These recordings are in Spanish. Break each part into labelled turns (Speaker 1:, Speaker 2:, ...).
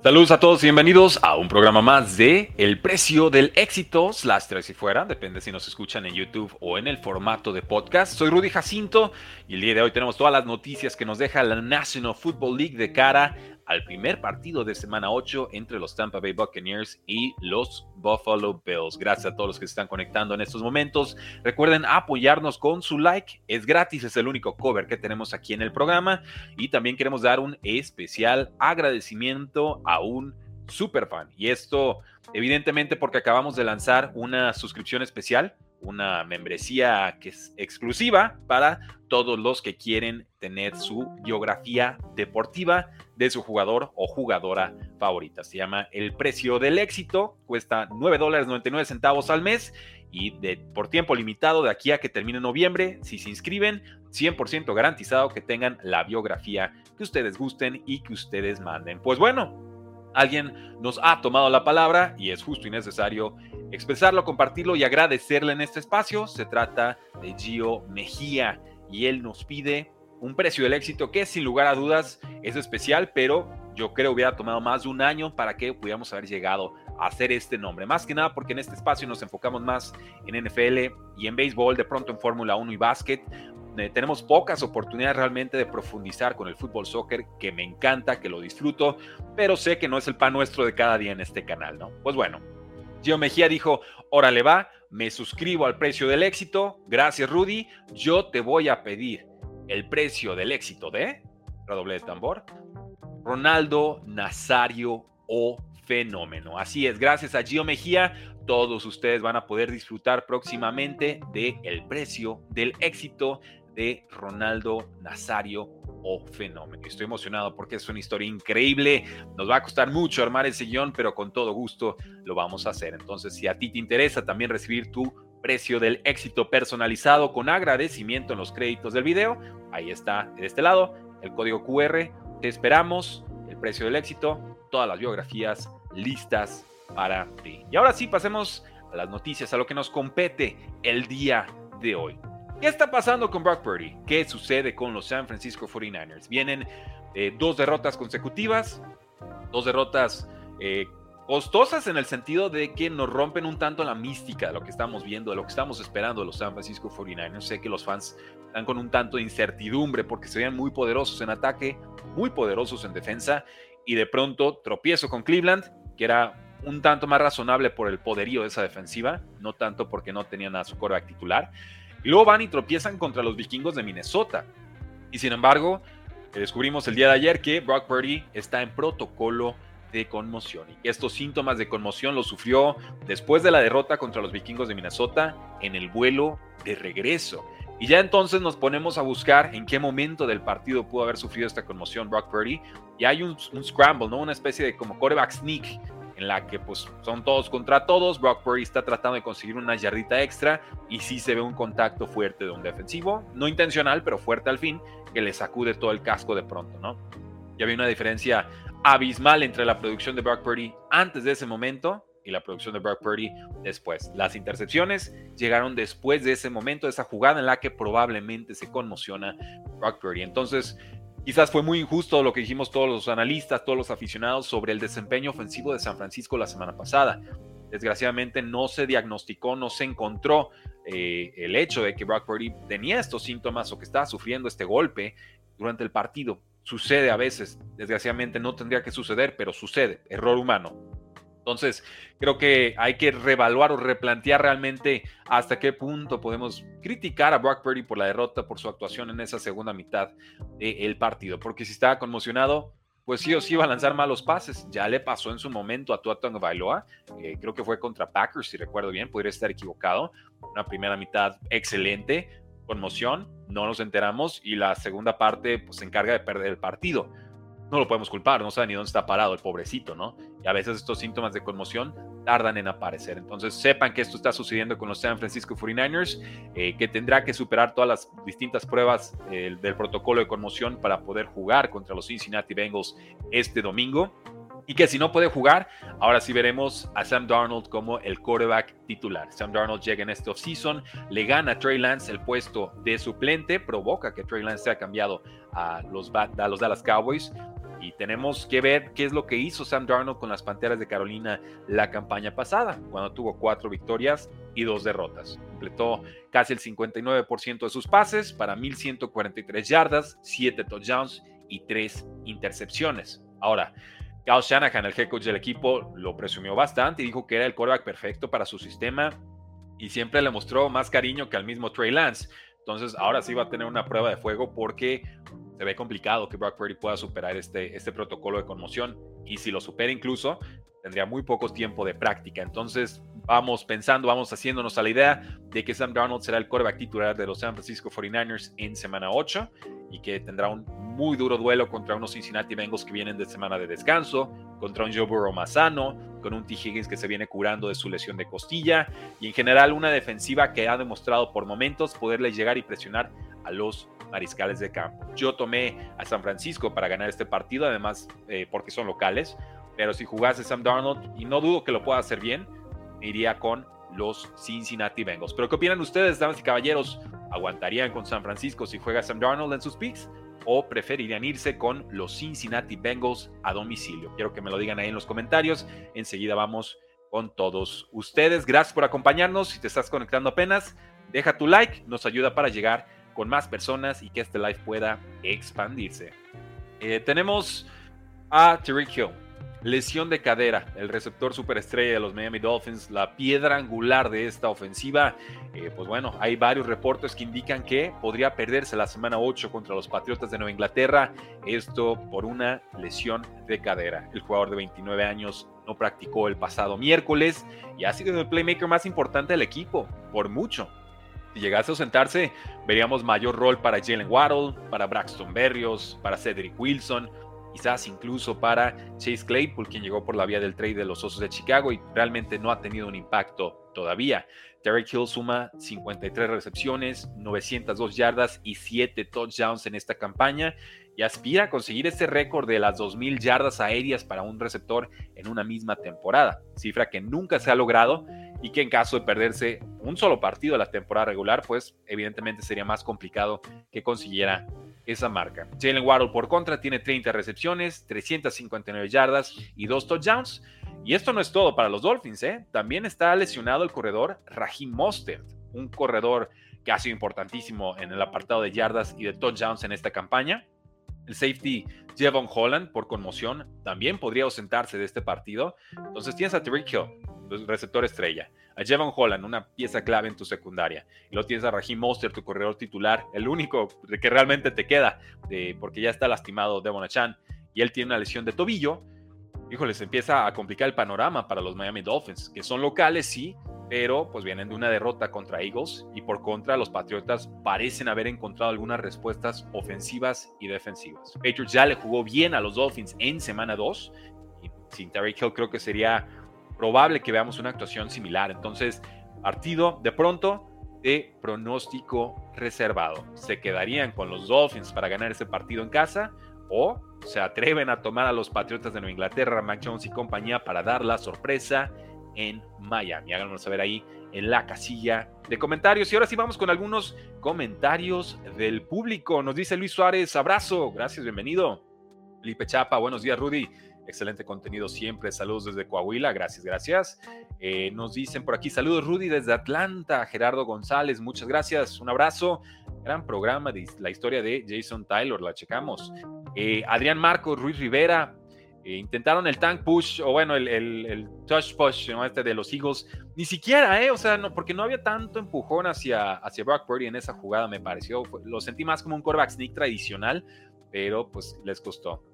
Speaker 1: Saludos a todos y bienvenidos a un programa más de El precio del éxito, slash tres y fuera, depende si nos escuchan en YouTube o en el formato de podcast. Soy Rudy Jacinto y el día de hoy tenemos todas las noticias que nos deja la National Football League de cara al primer partido de semana 8 entre los Tampa Bay Buccaneers y los Buffalo Bills. Gracias a todos los que se están conectando en estos momentos. Recuerden apoyarnos con su like. Es gratis, es el único cover que tenemos aquí en el programa. Y también queremos dar un especial agradecimiento a un super fan. Y esto, evidentemente, porque acabamos de lanzar una suscripción especial una membresía que es exclusiva para todos los que quieren tener su biografía deportiva de su jugador o jugadora favorita. Se llama El Precio del Éxito, cuesta 9 dólares 99 centavos al mes y de, por tiempo limitado de aquí a que termine noviembre, si se inscriben, 100% garantizado que tengan la biografía que ustedes gusten y que ustedes manden. Pues bueno, alguien nos ha tomado la palabra y es justo y necesario expresarlo, compartirlo y agradecerle en este espacio. Se trata de Gio Mejía y él nos pide un precio del éxito que sin lugar a dudas es especial, pero yo creo hubiera tomado más de un año para que pudiéramos haber llegado a hacer este nombre. Más que nada porque en este espacio nos enfocamos más en NFL y en béisbol, de pronto en Fórmula 1 y básquet. Eh, tenemos pocas oportunidades realmente de profundizar con el fútbol soccer, que me encanta, que lo disfruto, pero sé que no es el pan nuestro de cada día en este canal, ¿no? Pues bueno, Gio Mejía dijo, órale va, me suscribo al precio del éxito, gracias Rudy, yo te voy a pedir el precio del éxito de, redoble de tambor, Ronaldo Nazario o Fenómeno. Así es, gracias a Gio Mejía, todos ustedes van a poder disfrutar próximamente de el precio del éxito de Ronaldo Nazario o Fenómeno. Estoy emocionado porque es una historia increíble. Nos va a costar mucho armar ese guion, pero con todo gusto lo vamos a hacer. Entonces, si a ti te interesa también recibir tu precio del éxito personalizado con agradecimiento en los créditos del video, ahí está de este lado el código QR. Te esperamos, el precio del éxito, todas las biografías listas para ti. Y ahora sí, pasemos a las noticias, a lo que nos compete el día de hoy. ¿Qué está pasando con Brock Purdy? ¿Qué sucede con los San Francisco 49ers? Vienen eh, dos derrotas consecutivas, dos derrotas eh, costosas en el sentido de que nos rompen un tanto la mística de lo que estamos viendo, de lo que estamos esperando de los San Francisco 49ers. Sé que los fans están con un tanto de incertidumbre porque se veían muy poderosos en ataque, muy poderosos en defensa y de pronto tropiezo con Cleveland, que era un tanto más razonable por el poderío de esa defensiva, no tanto porque no tenían a su coreback titular. Y luego van y tropiezan contra los vikingos de Minnesota. Y sin embargo, descubrimos el día de ayer que Brock Purdy está en protocolo de conmoción. Y estos síntomas de conmoción los sufrió después de la derrota contra los vikingos de Minnesota en el vuelo de regreso. Y ya entonces nos ponemos a buscar en qué momento del partido pudo haber sufrido esta conmoción Brock Purdy. Y hay un, scramble, ¿no? Una especie de como quarterback sneak en la que pues son todos contra todos. Brock Purdy está tratando de conseguir una yardita extra y sí se ve un contacto fuerte de un defensivo, no intencional, pero fuerte al fin, que le sacude todo el casco de pronto, ¿no? Ya había una diferencia abismal entre la producción de Brock Purdy antes de ese momento y la producción de Brock Purdy después. Las intercepciones llegaron después de ese momento, de esa jugada en la que probablemente se conmociona Brock Purdy. Entonces, Quizás fue muy injusto lo que dijimos todos los analistas, todos los aficionados sobre el desempeño ofensivo de San Francisco la semana pasada. Desgraciadamente no se diagnosticó, no se encontró eh, el hecho de que Brock Purdy tenía estos síntomas o que estaba sufriendo este golpe durante el partido. Sucede a veces, desgraciadamente no tendría que suceder, pero sucede, error humano. Entonces, creo que hay que reevaluar o replantear realmente hasta qué punto podemos criticar a Brock Purdy por la derrota, por su actuación en esa segunda mitad del partido. Porque si estaba conmocionado, pues sí o sí iba a lanzar malos pases. Ya le pasó en su momento a Tua Bailoa, eh, creo que fue contra Packers, si recuerdo bien, podría estar equivocado. Una primera mitad excelente, conmoción, no nos enteramos y la segunda parte pues se encarga de perder el partido. No lo podemos culpar, no sabe ni dónde está parado el pobrecito, ¿no? Y a veces estos síntomas de conmoción tardan en aparecer. Entonces sepan que esto está sucediendo con los San Francisco 49ers, eh, que tendrá que superar todas las distintas pruebas eh, del protocolo de conmoción para poder jugar contra los Cincinnati Bengals este domingo. Y que si no puede jugar, ahora sí veremos a Sam Darnold como el quarterback titular. Sam Darnold llega en este offseason, le gana a Trey Lance el puesto de suplente, provoca que Trey Lance sea cambiado a los, a los Dallas Cowboys. Y tenemos que ver qué es lo que hizo Sam Darnold con las Panteras de Carolina la campaña pasada, cuando tuvo cuatro victorias y dos derrotas. Completó casi el 59% de sus pases para 1.143 yardas, 7 touchdowns y 3 intercepciones. Ahora, Kyle Shanahan, el head coach del equipo, lo presumió bastante y dijo que era el quarterback perfecto para su sistema y siempre le mostró más cariño que al mismo Trey Lance. Entonces, ahora sí va a tener una prueba de fuego porque se ve complicado que Brock Purdy pueda superar este, este protocolo de conmoción y si lo supera incluso, tendría muy poco tiempo de práctica. Entonces, vamos pensando, vamos haciéndonos a la idea de que Sam Darnold será el quarterback titular de los San Francisco 49ers en semana 8 y que tendrá un muy duro duelo contra unos Cincinnati Bengals que vienen de semana de descanso, contra un Joe Burrow más sano, con un T. Higgins que se viene curando de su lesión de costilla y en general una defensiva que ha demostrado por momentos poderle llegar y presionar a los mariscales de campo. Yo tomé a San Francisco para ganar este partido, además eh, porque son locales, pero si jugase Sam Darnold, y no dudo que lo pueda hacer bien, iría con los Cincinnati Bengals. Pero ¿qué opinan ustedes, damas y caballeros? ¿Aguantarían con San Francisco si juega Sam Darnold en sus picks? ¿O preferirían irse con los Cincinnati Bengals a domicilio? Quiero que me lo digan ahí en los comentarios. Enseguida vamos con todos ustedes. Gracias por acompañarnos. Si te estás conectando apenas, deja tu like. Nos ayuda para llegar con más personas y que este live pueda expandirse. Eh, tenemos a Tyreek Hill, lesión de cadera, el receptor superestrella de los Miami Dolphins, la piedra angular de esta ofensiva. Eh, pues bueno, hay varios reportes que indican que podría perderse la semana 8 contra los Patriotas de Nueva Inglaterra, esto por una lesión de cadera. El jugador de 29 años no practicó el pasado miércoles y ha sido el playmaker más importante del equipo, por mucho. Llegase a sentarse, veríamos mayor rol para Jalen Waddle, para Braxton Berrios, para Cedric Wilson, quizás incluso para Chase Claypool, quien llegó por la vía del trade de los Osos de Chicago y realmente no ha tenido un impacto todavía. Derek Hill suma 53 recepciones, 902 yardas y 7 touchdowns en esta campaña y aspira a conseguir ese récord de las 2.000 yardas aéreas para un receptor en una misma temporada, cifra que nunca se ha logrado y que en caso de perderse un solo partido de la temporada regular, pues evidentemente sería más complicado que consiguiera esa marca. Jalen Waddle por contra tiene 30 recepciones, 359 yardas y 2 touchdowns. Y esto no es todo para los Dolphins, ¿eh? También está lesionado el corredor Raheem Mostert, un corredor que ha sido importantísimo en el apartado de yardas y de touchdowns en esta campaña. El safety Jevon Holland, por conmoción, también podría ausentarse de este partido. Entonces tienes a Tyreek Hill, receptor estrella. A Jevon Holland, una pieza clave en tu secundaria. Y luego tienes a Raheem Monster, tu corredor titular, el único que realmente te queda, porque ya está lastimado Devon Achan. Y él tiene una lesión de tobillo. Híjole, se empieza a complicar el panorama para los Miami Dolphins, que son locales, sí, pero pues vienen de una derrota contra Eagles y por contra los Patriotas parecen haber encontrado algunas respuestas ofensivas y defensivas. Patriots ya le jugó bien a los Dolphins en semana 2 y sin Terry Hill creo que sería probable que veamos una actuación similar. Entonces, partido de pronto de pronóstico reservado. ¿Se quedarían con los Dolphins para ganar ese partido en casa o se atreven a tomar a los Patriotas de Nueva Inglaterra, Mac Jones y compañía para dar la sorpresa en Miami. Háganos saber ahí en la casilla de comentarios. Y ahora sí vamos con algunos comentarios del público. Nos dice Luis Suárez, abrazo, gracias, bienvenido. Felipe Chapa, buenos días, Rudy. Excelente contenido siempre. Saludos desde Coahuila. Gracias, gracias. Eh, nos dicen por aquí, saludos Rudy desde Atlanta. Gerardo González, muchas gracias. Un abrazo. Gran programa de la historia de Jason Tyler, la checamos. Eh, Adrián Marcos, Ruiz Rivera, eh, intentaron el tank push, o bueno, el, touch push este de los Eagles. Ni siquiera, ¿eh? O sea, no, porque no había tanto empujón hacia, hacia Brock Purdy en esa jugada, me pareció. lo sentí más como un quarterback sneak tradicional, pero pues les costó.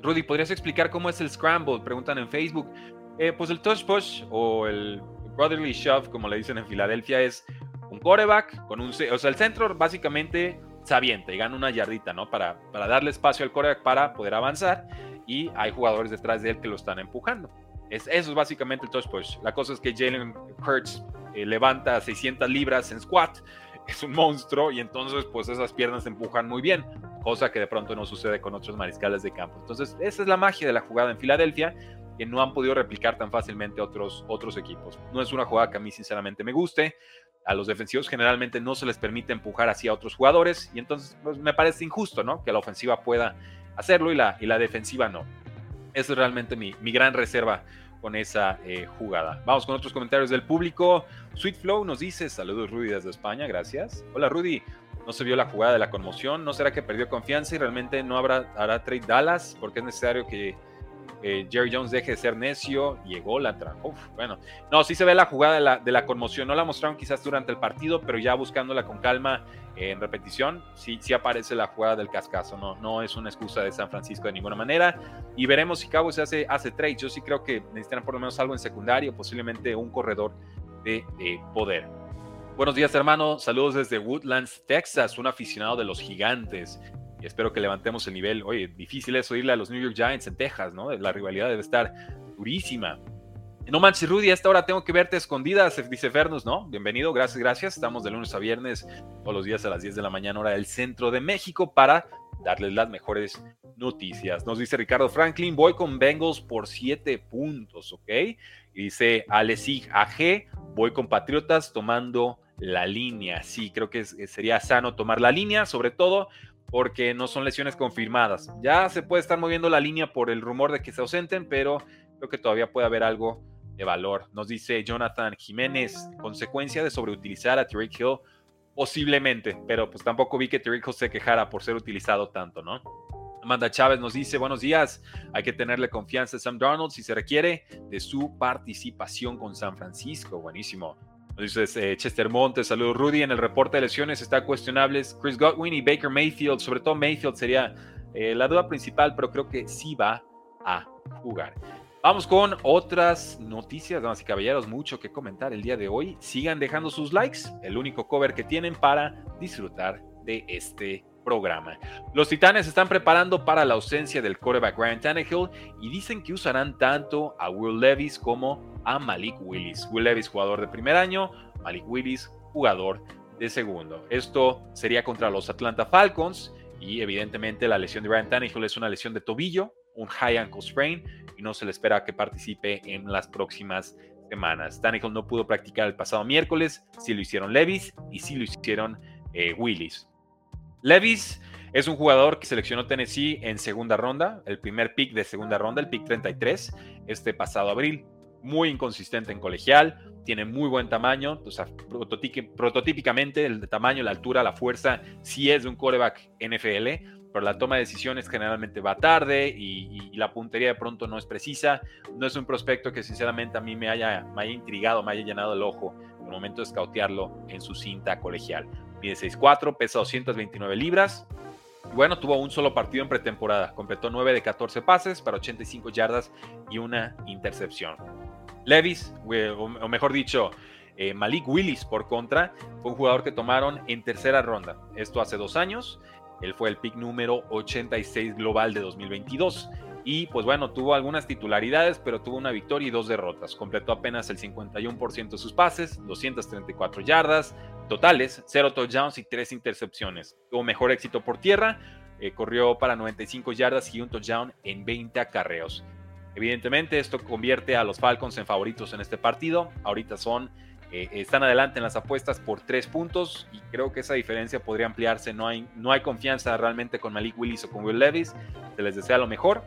Speaker 1: Rudy, ¿podrías explicar cómo es el scramble? Preguntan en Facebook. Eh, pues el touch push o el brotherly shove, como le dicen en Filadelfia, es un quarterback con un... O sea, el centro básicamente se avienta y gana una yardita, ¿no? Para, para darle espacio al coreback para poder avanzar y hay jugadores detrás de él que lo están empujando. Es, eso es básicamente el touch push. La cosa es que Jalen Hurts eh, levanta 600 libras en squat, es un monstruo y entonces pues esas piernas empujan muy bien, cosa que de pronto no sucede con otros mariscales de campo. Entonces esa es la magia de la jugada en Filadelfia que no han podido replicar tan fácilmente otros, otros equipos. No es una jugada que a mí sinceramente me guste. A los defensivos generalmente no se les permite empujar hacia otros jugadores y entonces pues, me parece injusto, ¿no? Que la ofensiva pueda hacerlo y la, y la defensiva no. Esa es realmente mi, mi gran reserva con esa eh, jugada. Vamos con otros comentarios del público. Sweet Flow nos dice, saludos Rudy desde España, gracias. Hola Rudy, no se vio la jugada de la conmoción, ¿no será que perdió confianza y realmente no habrá, hará trade Dallas? Porque es necesario que eh, Jerry Jones deje de ser necio, llegó la trajo. Bueno, no, sí se ve la jugada de la, de la, conmoción, no la mostraron quizás durante el partido, pero ya buscándola con calma eh, en repetición, sí, sí aparece la jugada del cascazo, no, no es una excusa de San Francisco de ninguna manera. Y veremos si Cowboys hace, hace trade. Yo sí creo que necesitan por lo menos algo en secundario, posiblemente un corredor de, de poder. Buenos días, hermano. Saludos desde Woodlands, Texas, un aficionado de los gigantes y espero que levantemos el nivel. Oye, difícil es oírle a los New York Giants en Texas, ¿no? La rivalidad debe estar durísima. No manches, Rudy, a esta hora tengo que verte escondidas, dice Fernus, ¿no? Bienvenido, gracias, gracias. Estamos de lunes a viernes, todos los días a las 10 de la mañana, hora del centro de México, para darles las mejores noticias. Nos dice Ricardo Franklin, voy con Bengals por 7 puntos, ¿ok? Y dice Alesig AG, voy con Patriotas tomando la línea. Sí, creo que sería sano tomar la línea, sobre todo porque no son lesiones confirmadas. Ya se puede estar moviendo la línea por el rumor de que se ausenten, pero creo que todavía puede haber algo de valor. Nos dice Jonathan Jiménez, consecuencia de sobreutilizar a Tyreek Hill, posiblemente, pero pues tampoco vi que Tyreek Hill se quejara por ser utilizado tanto, ¿no? Amanda Chávez nos dice, buenos días, hay que tenerle confianza a Sam Darnold si se requiere de su participación con San Francisco. Buenísimo. Dices eh, Chester Montes, saludos Rudy. En el reporte de lesiones está cuestionables Chris Godwin y Baker Mayfield. Sobre todo Mayfield sería eh, la duda principal, pero creo que sí va a jugar. Vamos con otras noticias, damas y caballeros. Mucho que comentar el día de hoy. Sigan dejando sus likes, el único cover que tienen para disfrutar de este programa. Los Titanes están preparando para la ausencia del quarterback Ryan Tannehill y dicen que usarán tanto a Will Levis como a Malik Willis. Will Levis, jugador de primer año, Malik Willis, jugador de segundo. Esto sería contra los Atlanta Falcons y evidentemente la lesión de Ryan Tannehill es una lesión de tobillo, un high ankle sprain y no se le espera que participe en las próximas semanas. Tannehill no pudo practicar el pasado miércoles, sí lo hicieron Levis y sí lo hicieron eh, Willis. Levis es un jugador que seleccionó Tennessee en segunda ronda, el primer pick de segunda ronda, el pick 33, este pasado abril. Muy inconsistente en colegial, tiene muy buen tamaño, prototípicamente el tamaño, la altura, la fuerza, sí es de un quarterback NFL, pero la toma de decisiones generalmente va tarde y, la puntería de pronto no es precisa. No es un prospecto que sinceramente a mí me haya, intrigado, me haya llenado el ojo en el momento de scoutearlo en su cinta colegial. Mide 6'4, pesa 229 libras. bueno, tuvo un solo partido en pretemporada. Completó 9 de 14 pases para 85 yardas y una intercepción. Levis, o mejor dicho, eh, Malik Willis por contra, fue un jugador que tomaron en tercera ronda. Esto hace dos años. Él fue el pick número 86 global de 2022. Y pues bueno, tuvo algunas titularidades, pero tuvo una victoria y dos derrotas. Completó apenas el 51% de sus pases, 234 yardas totales, 0 touchdowns y 3 intercepciones. Tuvo mejor éxito por tierra, eh, corrió para 95 yardas y un touchdown en 20 acarreos. Evidentemente esto convierte a los Falcons en favoritos en este partido. Ahorita son, eh, están adelante en las apuestas por 3 puntos y creo que esa diferencia podría ampliarse. No hay, no hay confianza realmente con Malik Willis o con Will Levis. Se les desea lo mejor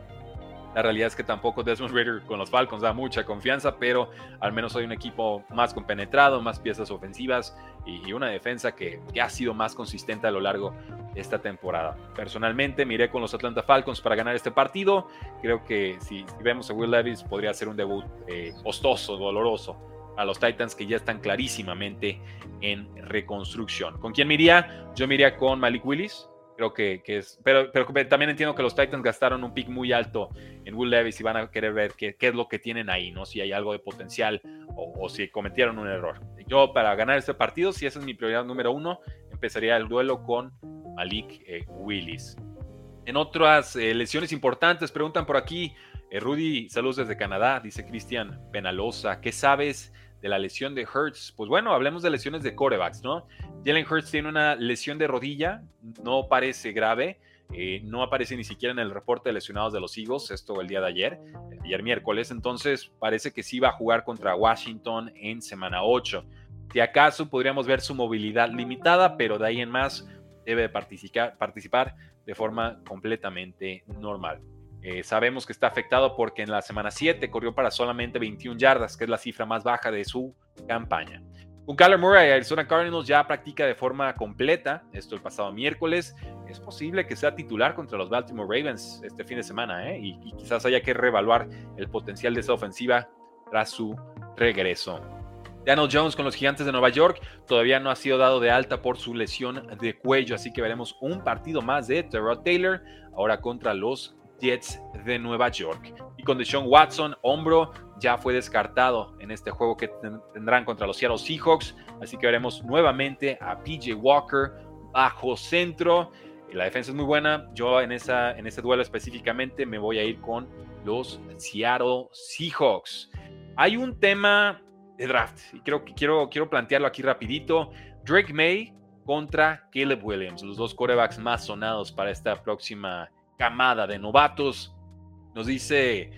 Speaker 1: la realidad es que tampoco Desmond Ritter con los Falcons da mucha confianza, pero al menos hay un equipo más compenetrado, más piezas ofensivas y, una defensa que, ha sido más consistente a lo largo de esta temporada. Personalmente miré con los Atlanta Falcons para ganar este partido. Creo que si, vemos a Will Levis podría ser un debut eh, costoso, doloroso a los Titans que ya están clarísimamente en reconstrucción. ¿Con quién miría? Yo miría con Malik Willis, Creo que, es. Pero, pero también entiendo que los Titans gastaron un pick muy alto en Will Levis y van a querer ver qué, qué es lo que tienen ahí, ¿no? Si hay algo de potencial o, si cometieron un error. Yo, para ganar este partido, si esa es mi prioridad número uno, empezaría el duelo con Malik eh, Willis. En otras eh, lesiones importantes, preguntan por aquí, Rudy, saludos desde Canadá, dice Cristian Penalosa, ¿qué sabes de la lesión de Hurts? Pues bueno, hablemos de lesiones de corebacks, ¿no? Jalen Hurts tiene una lesión de rodilla, no parece grave, eh, no aparece ni siquiera en el reporte de lesionados de los Eagles, esto el día de ayer, ayer miércoles, entonces parece que sí va a jugar contra Washington en semana 8. Si acaso podríamos ver su movilidad limitada, pero de ahí en más debe participar, participar de forma completamente normal. Eh, sabemos que está afectado porque en la semana 7 corrió para solamente 21 yardas, que es la cifra más baja de su campaña. Con Kyler Murray, Arizona Cardinals ya practica de forma completa, esto el pasado miércoles. Es posible que sea titular contra los Baltimore Ravens este fin de semana, ¿eh? y, quizás haya que reevaluar el potencial de esa ofensiva tras su regreso. Daniel Jones con los Gigantes de Nueva York todavía no ha sido dado de alta por su lesión de cuello, así que veremos un partido más de Terrell Taylor ahora contra los Jets de Nueva York. Y con Deshaun Watson, hombro, ya fue descartado en este juego que tendrán contra los Seattle Seahawks. Así que veremos nuevamente a PJ Walker bajo centro. La defensa es muy buena. Yo en, esa, en ese duelo específicamente me voy a ir con los Seattle Seahawks. Hay un tema de draft y creo que quiero, quiero plantearlo aquí rapidito. Drake May contra Caleb Williams, los dos corebacks más sonados para esta próxima camada de novatos. Nos dice,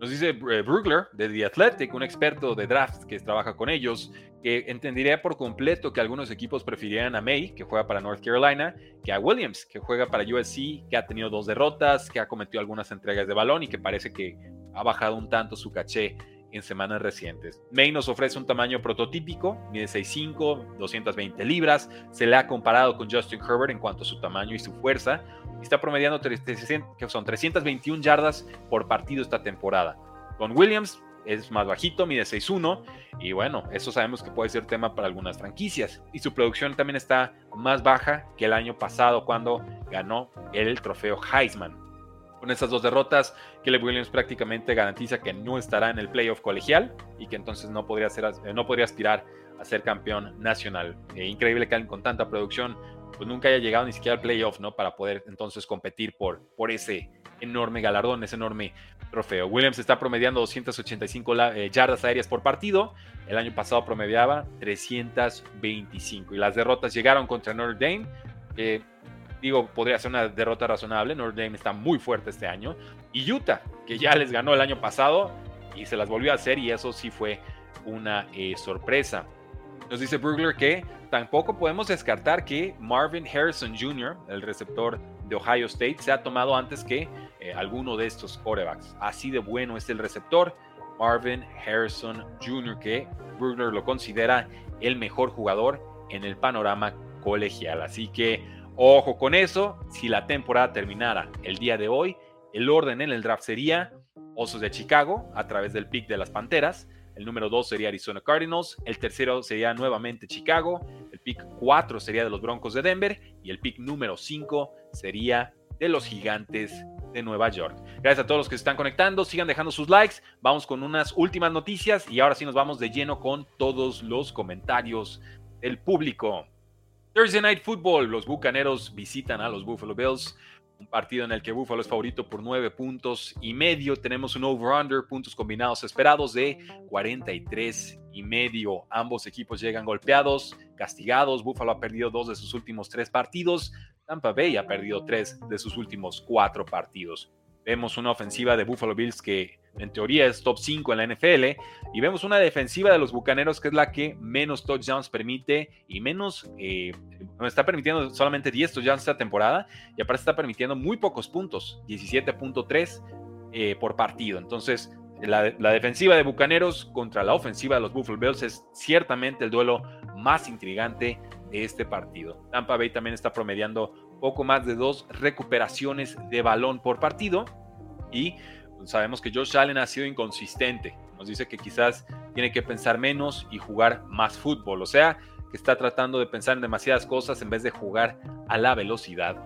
Speaker 1: nos dice eh, Brugler de The Athletic, un experto de draft que trabaja con ellos, que entendería por completo que algunos equipos preferirían a May, que juega para North Carolina, que a Williams, que juega para USC, que ha tenido dos derrotas, que ha cometido algunas entregas de balón y que parece que ha bajado un tanto su caché en semanas recientes. May nos ofrece un tamaño prototípico, mide 6'5, 220 libras, se le ha comparado con Justin Herbert en cuanto a su tamaño y su fuerza, está promediando que son 321 yardas por partido esta temporada. Con Williams es más bajito, mide 6'1, y bueno, eso sabemos que puede ser tema para algunas franquicias, y su producción también está más baja que el año pasado cuando ganó el trofeo Heisman. Con esas dos derrotas, Caleb Williams prácticamente garantiza que no estará en el playoff colegial y que entonces no podría, eh, no podría aspirar a ser campeón nacional. Eh, increíble que alguien con tanta producción pues nunca haya llegado ni siquiera al playoff, ¿no? Para poder entonces competir por, por ese enorme galardón, ese enorme trofeo. Williams está promediando 285 eh, yardas aéreas por partido. El año pasado promediaba 325 y las derrotas llegaron contra Notre Dame. Digo, podría ser una derrota razonable. Notre Dame está muy fuerte este año. Y Utah, que ya les ganó el año pasado y se las volvió a hacer y eso sí fue una eh, sorpresa. Nos dice Brugler que tampoco podemos descartar que Marvin Harrison Jr., el receptor de Ohio State, se ha tomado antes que eh, alguno de estos corebacks. Así de bueno es el receptor Marvin Harrison Jr., que Brugler lo considera el mejor jugador en el panorama colegial. Así que Ojo con eso, si la temporada terminara el día de hoy, el orden en el draft sería Osos de Chicago a través del pick de las Panteras, el número 2 sería Arizona Cardinals, el tercero sería nuevamente Chicago, el pick 4 sería de los Broncos de Denver y el pick número 5 sería de los Gigantes de Nueva York. Gracias a todos los que se están conectando, sigan dejando sus likes, vamos con unas últimas noticias y ahora sí nos vamos de lleno con todos los comentarios del público. Thursday Night Football, los Bucaneros visitan a los Buffalo Bills, un partido en el que Buffalo es favorito por nueve puntos y medio. Tenemos un over-under, puntos combinados esperados de 43 y medio. Ambos equipos llegan golpeados, castigados. Buffalo ha perdido dos de sus últimos tres partidos. Tampa Bay ha perdido tres de sus últimos cuatro partidos. Vemos una ofensiva de Buffalo Bills que en teoría es top 5 en la NFL, y vemos una defensiva de los Bucaneros que es la que menos touchdowns permite y menos, eh, está permitiendo solamente 10 touchdowns esta temporada, y aparte está permitiendo muy pocos puntos, 17.3 eh, por partido. Entonces, la, la, defensiva de Bucaneros contra la ofensiva de los Buffalo Bills es ciertamente el duelo más intrigante de este partido. Tampa Bay también está promediando poco más de dos recuperaciones de balón por partido y sabemos que Josh Allen ha sido inconsistente. Nos dice que quizás tiene que pensar menos y jugar más fútbol. O sea, que está tratando de pensar en demasiadas cosas en vez de jugar a la velocidad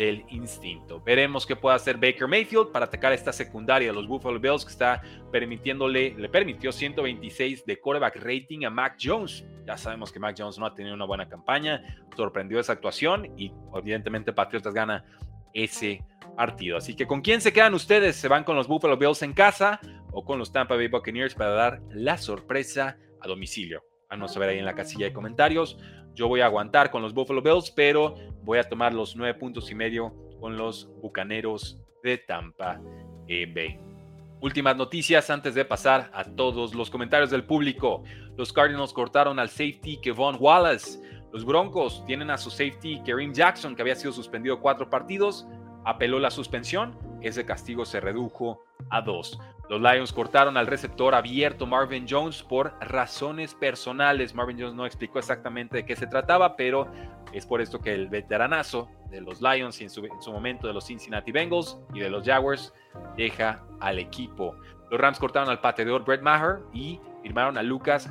Speaker 1: del instinto. Veremos qué puede hacer Baker Mayfield para atacar esta secundaria de los Buffalo Bills que está permitiéndole, le permitió 126 de quarterback rating a Mac Jones. Ya sabemos que Mac Jones no ha tenido una buena campaña, sorprendió esa actuación y evidentemente Patriotas gana ese partido. Así que ¿con quién se quedan ustedes? ¿Se van con los Buffalo Bills en casa o con los Tampa Bay Buccaneers para dar la sorpresa a domicilio? Vamos a ver ahí en la casilla de comentarios. Yo voy a aguantar con los Buffalo Bills, pero voy a tomar los nueve puntos y medio con los Bucaneros de Tampa Bay. Últimas noticias antes de pasar a todos los comentarios del público. Los Cardinals cortaron al safety Kevon Wallace. Los Broncos tienen a su safety Kareem Jackson, que había sido suspendido cuatro partidos. Apeló la suspensión. Ese castigo se redujo a dos. Los Lions cortaron al receptor abierto Marvin Jones por razones personales. Marvin Jones no explicó exactamente de qué se trataba, pero es por esto que el veteranazo de los Lions y en su, momento de los Cincinnati Bengals y de los Jaguars deja al equipo. Los Rams cortaron al pateador Brett Maher y firmaron a Lucas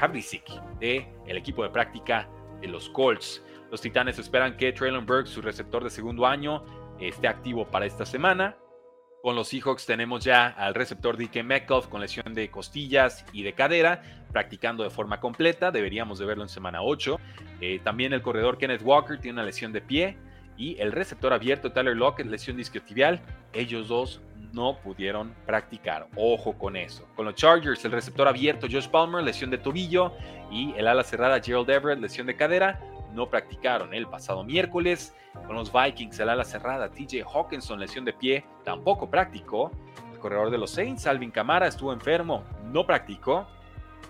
Speaker 1: Havlicek de el equipo de práctica de los Colts. Los Titanes esperan que Traylon Burks, su receptor de segundo año, esté activo para esta semana. Con los Seahawks tenemos ya al receptor DK Metcalf con lesión de costillas y de cadera, practicando de forma completa. Deberíamos de verlo en semana 8. Eh, también el corredor Kenneth Walker tiene una lesión de pie. Y el receptor abierto Tyler Lockett, lesión discotibial. Ellos dos no pudieron practicar. Ojo con eso. Con los Chargers, el receptor abierto Josh Palmer, lesión de tobillo. Y el ala cerrada Gerald Everett, lesión de cadera no practicaron el pasado miércoles. Con los Vikings, el ala cerrada TJ Hawkinson, lesión de pie, tampoco practicó. El corredor de los Saints, Alvin Kamara, estuvo enfermo, no practicó.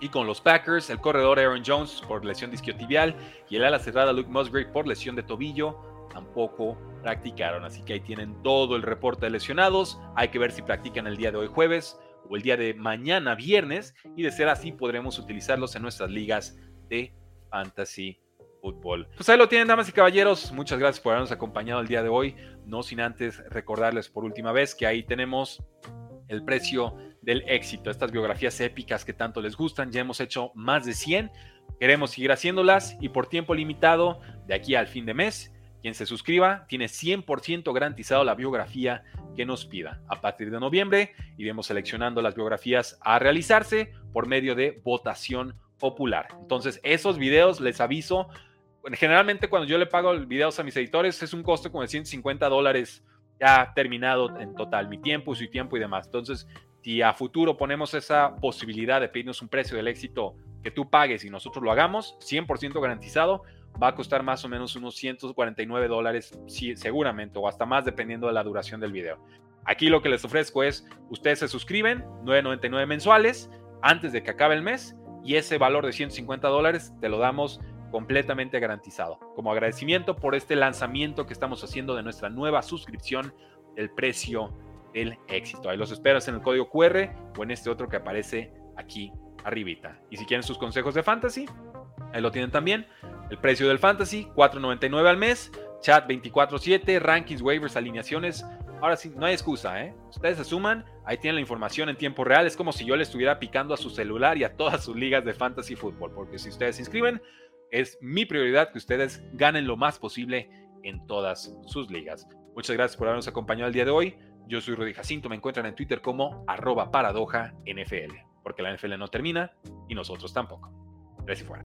Speaker 1: Y con los Packers, el corredor Aaron Jones por lesión disquiotibial y el ala cerrada Luke Musgrave por lesión de tobillo tampoco practicaron. Así que ahí tienen todo el reporte de lesionados. Hay que ver si practican el día de hoy jueves o el día de mañana viernes. Y de ser así, podremos utilizarlos en nuestras ligas de fantasy fútbol. Pues ahí lo tienen, damas y caballeros. Muchas gracias por habernos acompañado el día de hoy. No sin antes recordarles por última vez que ahí tenemos el precio del éxito, estas biografías épicas que tanto les gustan. Ya hemos hecho más de 100. Queremos seguir haciéndolas y por tiempo limitado, de aquí al fin de mes, quien se suscriba tiene 100% garantizado la biografía que nos pida. A partir de noviembre iremos seleccionando las biografías a realizarse por medio de votación popular. Entonces, esos videos les aviso, generalmente cuando yo le pago videos a mis editores es un costo como de 150 dólares ya terminado en total, mi tiempo, su tiempo y demás. Entonces, si a futuro ponemos esa posibilidad de pedirnos un precio del éxito que tú pagues y nosotros lo hagamos, 100% garantizado, va a costar más o menos unos 149 dólares, seguramente, o hasta más dependiendo de la duración del video. Aquí lo que les ofrezco es, ustedes se suscriben, 9.99 mensuales, antes de que acabe el mes, y ese valor de 150 dólares te lo damos completamente garantizado. Como agradecimiento por este lanzamiento que estamos haciendo de nuestra nueva suscripción, el precio del éxito. Ahí los esperas en el código QR o en este otro que aparece aquí arribita. Y si quieren sus consejos de fantasy, ahí lo tienen también. El precio del fantasy, 4.99 al mes, chat 24/7, rankings, waivers, alineaciones. Ahora sí, no hay excusa, ¿eh? Ustedes se suman, ahí tienen la información en tiempo real. Es como si yo le estuviera picando a su celular y a todas sus ligas de fantasy fútbol, porque si ustedes se inscriben, es mi prioridad que ustedes ganen lo más posible en todas sus ligas. Muchas gracias por habernos acompañado el día de hoy. Yo soy Rudy Jacinto, me encuentran en Twitter como arroba paradoja NFL, porque la NFL no termina y nosotros tampoco. Gracias fuera.